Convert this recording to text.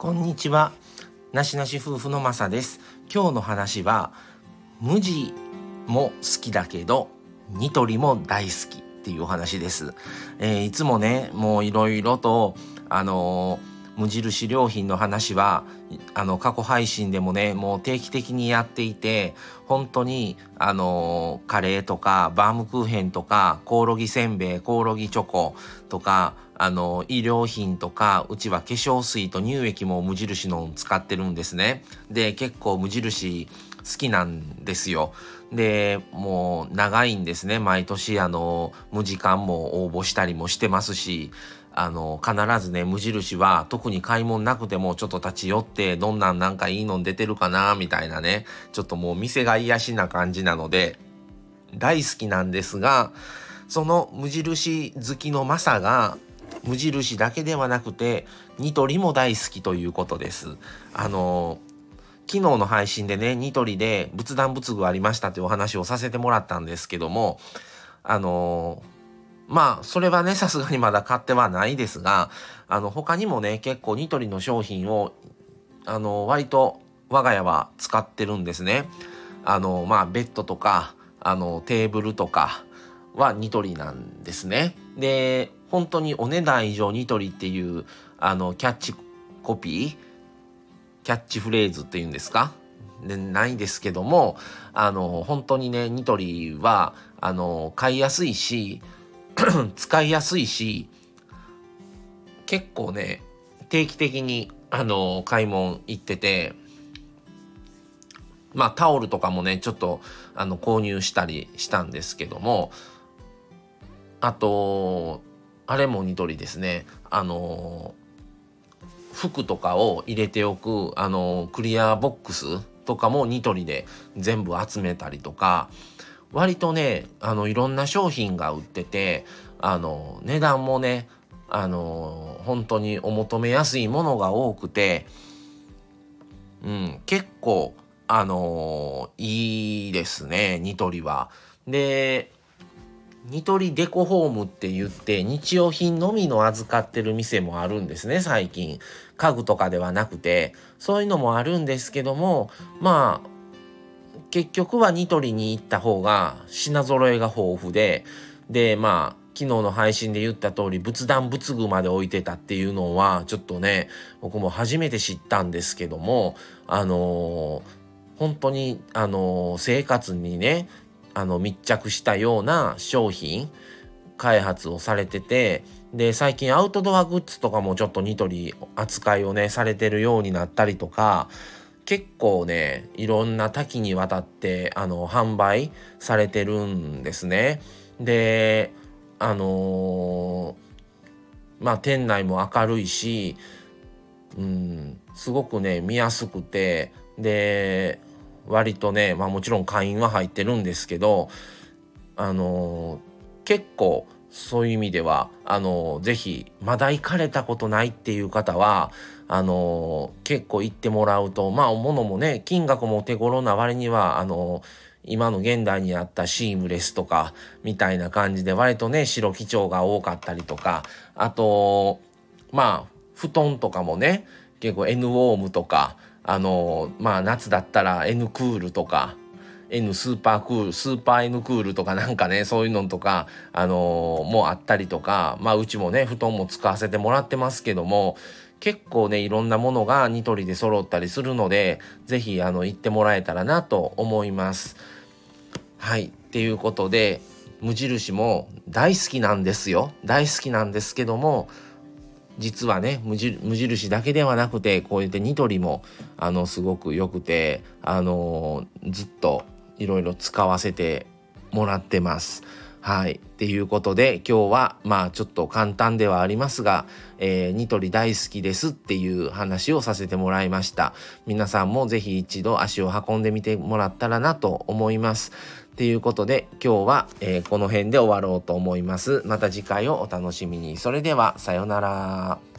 こんにちは。なしなし夫婦のまさです。今日の話は、無地も好きだけど、ニトリも大好きっていうお話です。えー、いつもね、もういろいろと、あのー、無印良品の話は、あの、過去配信でもね、もう定期的にやっていて、本当に、あの、カレーとか、バームクーヘンとか、コオロギせんべい、コオロギチョコとか、あの、医療品とか、うちは化粧水と乳液も無印の使ってるんですね。で、結構無印好きなんですよ。で、もう長いんですね。毎年あの、無時間も応募したりもしてますし、あの、必ずね、無印は特に買い物なくてもちょっと立ち寄って、どんなんなんかいいの出てるかな、みたいなね、ちょっともう店が癒しな感じなので、大好きなんですが、その無印好きのマサが、無印だけではなくてニトリも大好きということです。あの昨日の配信でねニトリで仏壇仏具ありましたというお話をさせてもらったんですけどもあのまあそれはねさすがにまだ買ってはないですがあの他にもね結構ニトリの商品をあの割と我が家は使ってるんですね。あのまあベッドとかあのテーブルとかはニトリなんですね。で本当にお値段以上ニトリっていうあのキャッチコピーキャッチフレーズっていうんですか？でないですけどもあの本当にねニトリはあの買いやすいし 使いやすいし結構ね定期的にあの買い物行っててまあタオルとかもねちょっとあの購入したりしたんですけどもあとあれもニトリですね。あの服とかを入れておくあのクリアボックスとかもニトリで全部集めたりとか割とねあのいろんな商品が売っててあの値段もねあの本当にお求めやすいものが多くて、うん、結構あのいいですねニトリは。でニトリデコホームって言って日用品のみの預かってる店もあるんですね最近家具とかではなくてそういうのもあるんですけどもまあ結局はニトリに行った方が品揃えが豊富ででまあ昨日の配信で言った通り仏壇仏具まで置いてたっていうのはちょっとね僕も初めて知ったんですけどもあのー、本当にあのー、生活にねあの密着したような商品開発をされててで最近アウトドアグッズとかもちょっとニトリ扱いをねされてるようになったりとか結構ねいろんな多岐にわたってあの販売されてるんですね。であのー、まあ店内も明るいし、うん、すごくね見やすくてで割とね、まあもちろん会員は入ってるんですけど、あのー、結構そういう意味では、あのー、ぜひ、まだ行かれたことないっていう方は、あのー、結構行ってもらうと、まあ、物もね、金額もお手頃な割には、あの今の現代にあったシームレスとか、みたいな感じで、割とね、白基調が多かったりとか、あと、まあ、布団とかもね、結構 N ウォームとか、あのまあ夏だったら N クールとか N スーパークールスーパー N クールとかなんかねそういうのとかあのもうあったりとかまあうちもね布団も使わせてもらってますけども結構ねいろんなものがニトリで揃ったりするので是非あの行ってもらえたらなと思います。はいっていうことで無印も大好きなんですよ大好きなんですけども実はね無印だけではなくてこうやってニトリもあのすごく良くてあのずっといろいろ使わせてもらってます。はい。っていうことで今日はまあちょっと簡単ではありますが、えー、ニトリ大好きですっていう話をさせてもらいました。皆さんもぜひ一度足を運んでみてもらったらなと思います。っていうことで今日は、えー、この辺で終わろうと思います。また次回をお楽しみに。それではさようなら。